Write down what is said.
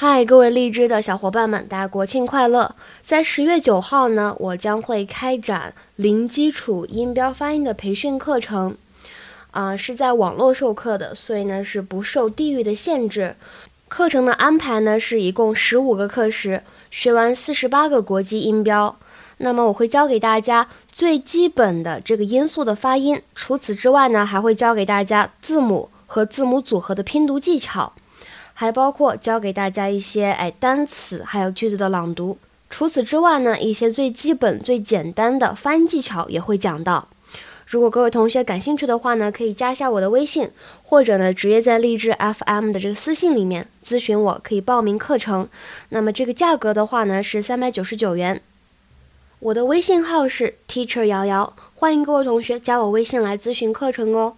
嗨，各位荔枝的小伙伴们，大家国庆快乐！在十月九号呢，我将会开展零基础音标发音的培训课程，啊、是在网络授课的，所以呢是不受地域的限制。课程的安排呢是一共十五个课时，学完四十八个国际音标。那么我会教给大家最基本的这个音素的发音，除此之外呢，还会教给大家字母和字母组合的拼读技巧。还包括教给大家一些哎单词，还有句子的朗读。除此之外呢，一些最基本、最简单的发音技巧也会讲到。如果各位同学感兴趣的话呢，可以加一下我的微信，或者呢直接在励志 FM 的这个私信里面咨询我，可以报名课程。那么这个价格的话呢是三百九十九元。我的微信号是 Teacher 瑶瑶，欢迎各位同学加我微信来咨询课程哦。